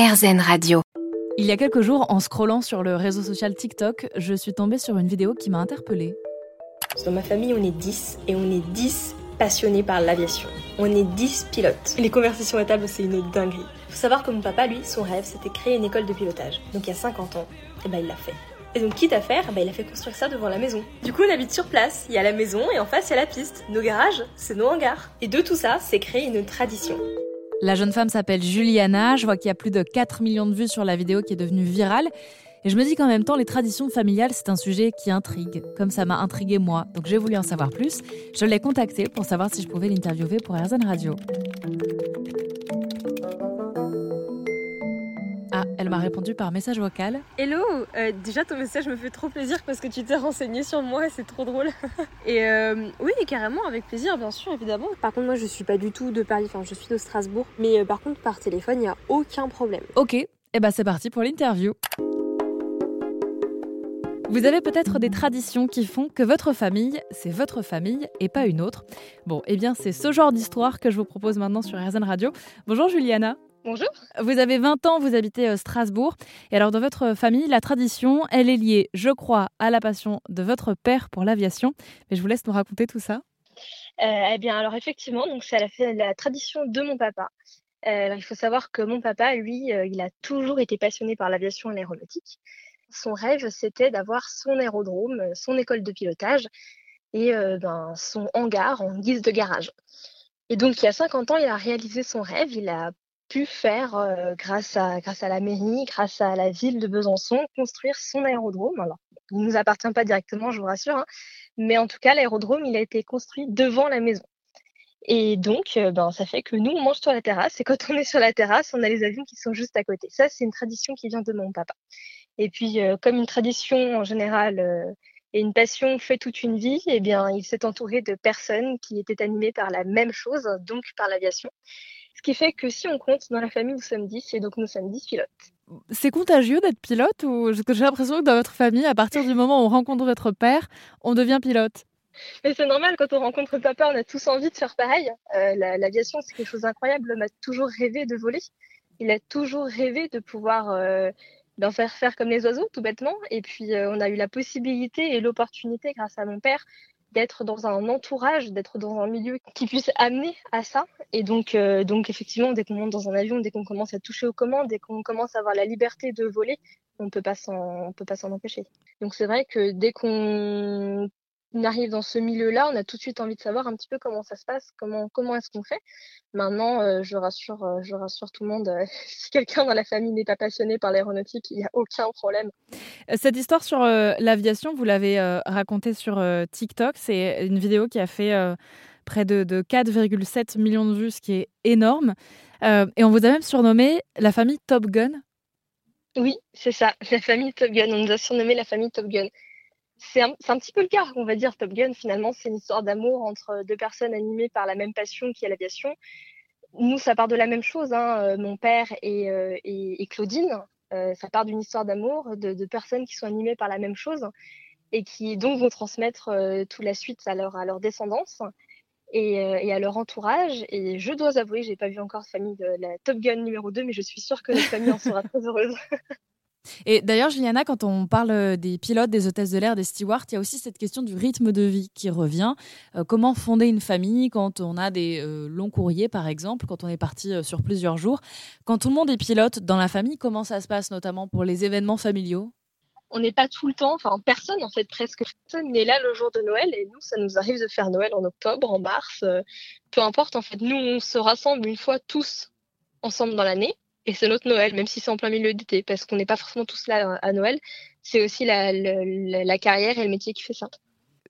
RZN Radio. Il y a quelques jours, en scrollant sur le réseau social TikTok, je suis tombée sur une vidéo qui m'a interpellée. Dans ma famille, on est 10 et on est 10 passionnés par l'aviation. On est 10 pilotes. Les conversations à table, c'est une dinguerie. Faut savoir que mon papa, lui, son rêve, c'était créer une école de pilotage. Donc il y a 50 ans, et ben il l'a fait. Et donc, quitte à faire, bah, il a fait construire ça devant la maison. Du coup, on habite sur place. Il y a la maison et en face, il y a la piste. Nos garages, c'est nos hangars. Et de tout ça, c'est créer une tradition. La jeune femme s'appelle Juliana. Je vois qu'il y a plus de 4 millions de vues sur la vidéo qui est devenue virale. Et je me dis qu'en même temps, les traditions familiales, c'est un sujet qui intrigue, comme ça m'a intrigué moi. Donc j'ai voulu en savoir plus. Je l'ai contactée pour savoir si je pouvais l'interviewer pour RZN Radio. Ah, elle m'a répondu par message vocal. Hello euh, Déjà ton message me fait trop plaisir parce que tu t'es renseigné sur moi, c'est trop drôle. et euh, oui, carrément, avec plaisir, bien sûr, évidemment. Par contre, moi je suis pas du tout de Paris, enfin je suis de Strasbourg. Mais euh, par contre, par téléphone, il n'y a aucun problème. Ok, et eh ben c'est parti pour l'interview. Vous avez peut-être des traditions qui font que votre famille, c'est votre famille et pas une autre. Bon, eh bien, c'est ce genre d'histoire que je vous propose maintenant sur RZN Radio. Bonjour Juliana. Bonjour. Vous avez 20 ans, vous habitez euh, Strasbourg. Et alors, dans votre famille, la tradition, elle est liée, je crois, à la passion de votre père pour l'aviation. Mais je vous laisse nous raconter tout ça. Euh, eh bien, alors effectivement, donc c'est la, la tradition de mon papa. Euh, il faut savoir que mon papa, lui, il a toujours été passionné par l'aviation et l'aéronautique. Son rêve, c'était d'avoir son aérodrome, son école de pilotage et ben, son hangar en guise de garage. Et donc, il y a 50 ans, il a réalisé son rêve. Il a pu faire, euh, grâce, à, grâce à la mairie, grâce à la ville de Besançon, construire son aérodrome. Alors, il ne nous appartient pas directement, je vous rassure, hein, mais en tout cas, l'aérodrome, il a été construit devant la maison. Et donc, euh, ben, ça fait que nous, on mange sur la terrasse, et quand on est sur la terrasse, on a les avions qui sont juste à côté. Ça, c'est une tradition qui vient de mon papa. Et puis, euh, comme une tradition en général et une passion fait toute une vie, eh bien, il s'est entouré de personnes qui étaient animées par la même chose, donc par l'aviation. Ce qui fait que si on compte dans la famille, nous sommes 10 et donc nous sommes 10 pilotes. C'est contagieux d'être pilote ou j'ai l'impression que dans votre famille, à partir du moment où on rencontre votre père, on devient pilote? Mais c'est normal, quand on rencontre papa, on a tous envie de faire pareil. Euh, l'aviation, c'est quelque chose d'incroyable. L'homme a toujours rêvé de voler. Il a toujours rêvé de pouvoir euh, d'en faire faire comme les oiseaux, tout bêtement. Et puis, euh, on a eu la possibilité et l'opportunité, grâce à mon père, d'être dans un entourage, d'être dans un milieu qui puisse amener à ça. Et donc, euh, donc effectivement, dès qu'on monte dans un avion, dès qu'on commence à toucher aux commandes, dès qu'on commence à avoir la liberté de voler, on ne peut pas s'en empêcher. Donc c'est vrai que dès qu'on on arrive dans ce milieu-là, on a tout de suite envie de savoir un petit peu comment ça se passe, comment, comment est-ce qu'on fait. Maintenant, euh, je, rassure, euh, je rassure tout le monde, euh, si quelqu'un dans la famille n'est pas passionné par l'aéronautique, il n'y a aucun problème. Cette histoire sur l'aviation, vous l'avez racontée sur TikTok. C'est une vidéo qui a fait près de, de 4,7 millions de vues, ce qui est énorme. et on vous a même surnommé la famille Top Gun. Oui, c'est ça, la famille Top Gun. On nous a surnommé la famille Top Gun c'est un, petit peu le cas, on va dire. Top Gun, finalement, c'est une histoire d'amour entre deux personnes animées par la même passion qui est l'aviation. Nous, ça part de la même chose, hein, euh, mon père et, euh, Claudine. Euh, ça part d'une histoire d'amour, de, personnes qui sont animées par la même chose et qui donc vont transmettre toute la suite à leur, à leur descendance et, et, à leur entourage. Et je dois avouer, j'ai pas vu encore de famille de la Top Gun numéro 2, mais je suis sûre que notre famille en sera très heureuse. Et d'ailleurs, Juliana, quand on parle euh, des pilotes, des hôtesses de l'air, des stewards, il y a aussi cette question du rythme de vie qui revient. Euh, comment fonder une famille quand on a des euh, longs courriers, par exemple, quand on est parti sur plusieurs jours? Quand tout le monde est pilote dans la famille, comment ça se passe, notamment pour les événements familiaux? On n'est pas tout le temps, enfin personne en fait, presque personne n'est là le jour de Noël et nous ça nous arrive de faire Noël en octobre, en mars, peu importe en fait, nous on se rassemble une fois tous ensemble dans l'année et c'est notre Noël, même si c'est en plein milieu d'été, parce qu'on n'est pas forcément tous là à Noël. C'est aussi la, la, carrière et le métier qui fait ça.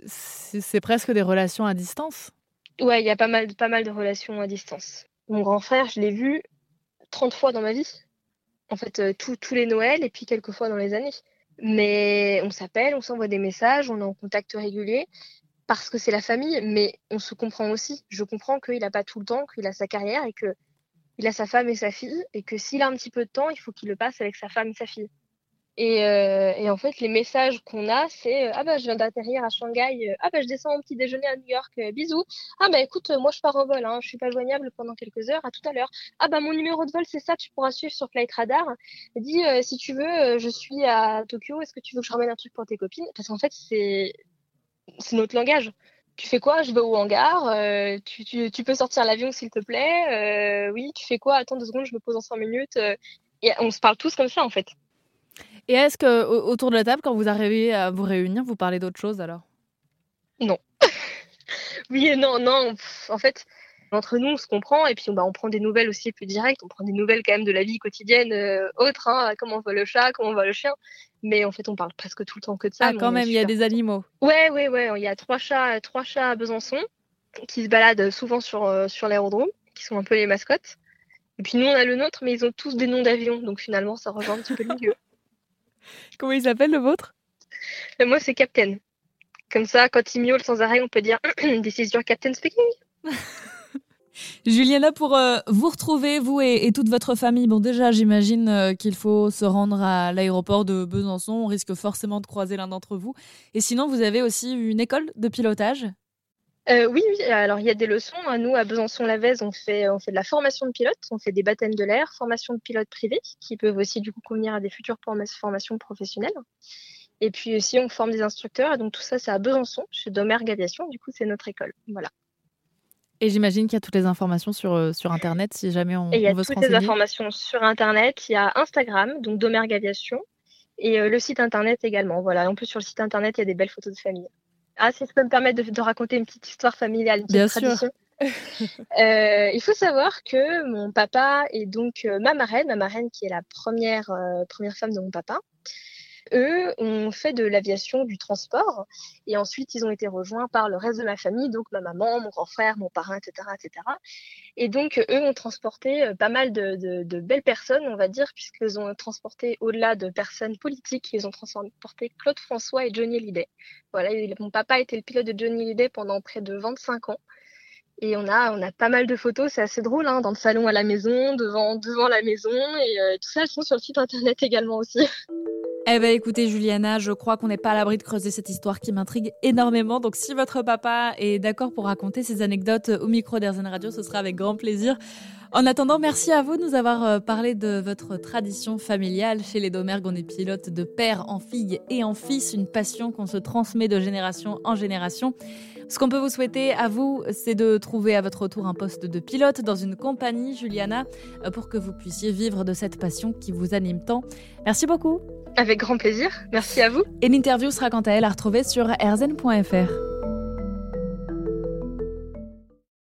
C'est presque des relations à distance? Ouais, il y a pas mal, pas mal de relations à distance. Mon grand frère, je l'ai vu 30 fois dans ma vie. En fait, euh, tous les Noëls et puis quelques fois dans les années. Mais on s'appelle, on s'envoie des messages, on est en contact régulier parce que c'est la famille, mais on se comprend aussi. Je comprends qu'il n'a pas tout le temps, qu'il a sa carrière et que il a sa femme et sa fille, et que s'il a un petit peu de temps, il faut qu'il le passe avec sa femme et sa fille. Euh, et, en fait, les messages qu'on a, c'est euh, Ah bah, je viens d'atterrir à Shanghai. Euh, ah bah, je descends en petit déjeuner à New York. bisous. Ah bah, écoute, moi, je pars en vol. Hein, je suis pas joignable pendant quelques heures. À tout à l'heure. Ah bah, mon numéro de vol, c'est ça. Tu pourras suivre sur Flight Radar. Dis, si tu veux, je suis à Tokyo. Est-ce que tu veux que je ramène un truc pour tes copines? Parce qu'en fait, c'est notre langage. Tu fais quoi? Je vais au hangar. Tu, tu, tu, peux sortir l'avion, s'il te plaît. oui, tu fais quoi? Attends deux secondes, je me pose en cinq minutes. et on se parle tous comme ça, en fait. Et est-ce que autour de la table, quand vous arrivez à vous réunir, vous parlez d'autre chose alors? Non. oui et non, non. En fait, entre nous, on se comprend et puis bah, on prend des nouvelles aussi plus directes. On prend des nouvelles quand même de la vie quotidienne euh, autre, hein, comment va le chat, comment va le chien. Mais en fait, on parle presque tout le temps que de ça. Ah, quand même, il y a des animaux. Ouais, ouais, ouais. Il y a trois chats, trois chats à Besançon qui se baladent souvent sur, euh, sur l'aérodrome, qui sont un peu les mascottes. Et puis nous, on a le nôtre, mais ils ont tous des noms d'avions. Donc finalement, ça rejoint un petit peu le milieu. Comment il s'appelle le vôtre? Euh, Moi, c'est Captain. Comme ça, quand il miaule sans arrêt, on peut dire This is your Captain speaking. Juliana, pour euh, vous retrouver, vous et, toute votre famille, bon déjà j'imagine euh, qu'il faut se rendre à l'aéroport de Besançon, on risque forcément de croiser l'un d'entre vous. Et sinon, vous avez aussi une école de pilotage? Oui, oui, alors il y a des leçons. Hein. Nous, à Besançon-Lavez, on fait, on fait de la formation de pilote, on fait des baptêmes de l'air, formation de pilote privé, qui peuvent aussi du coup convenir à des futures formations professionnelles. Et puis aussi, on forme des instructeurs. Et donc tout ça, c'est à Besançon, chez Domergue Aviation. Du coup, c'est notre école. Voilà. Et j'imagine qu'il y a toutes les informations sur, euh, sur Internet, si jamais on, et il y a toutes les informations sur Internet. Il y a Instagram, donc Domergue Aviation, et euh, le site Internet également. Voilà. En plus, sur le site Internet, il y a des belles photos de famille. Ah, si je peux me permettre de, raconter une petite histoire familiale, une petite Bien tradition. euh, il faut savoir que mon papa et donc euh, ma marraine, ma marraine qui est la première, première femme de mon papa, eux ont fait de l'aviation, du transport, et ensuite ils ont été rejoints par le reste de ma famille, donc ma maman, mon grand frère, mon parrain, etc., etc. Et donc eux ont transporté euh, pas mal de, belles personnes, on va dire, puisqu'ils ont transporté au-delà de personnes politiques, ils ont transporté Claude François et Johnny Hallyday. Voilà, mon papa était le pilote de Johnny Hallyday pendant près de 25 ans. Et on a, on a pas mal de photos, c'est assez drôle, hein, dans le salon à la maison, devant, devant la maison, et euh, tout ça, elles sont sur le site internet également aussi. Eh bien écoutez Juliana, je crois qu'on n'est pas à l'abri de creuser cette histoire qui m'intrigue énormément. Donc si votre papa est d'accord pour raconter ces anecdotes au micro d'Airzen Radio, ce sera avec grand plaisir. En attendant, merci à vous de nous avoir euh, parlé de votre tradition familiale. Chez les Domergues, on est pilote de père en fille et en fils, une passion qu'on se transmet de génération en génération. Ce qu'on peut vous souhaiter à vous, c'est de trouver à votre tour un poste de pilote dans une compagnie, Juliana, euh, pour que vous puissiez vivre de cette passion qui vous anime tant. Merci beaucoup. Avec grand plaisir. Merci à vous. Et l'interview sera quant à elle à retrouver sur rzn.fr.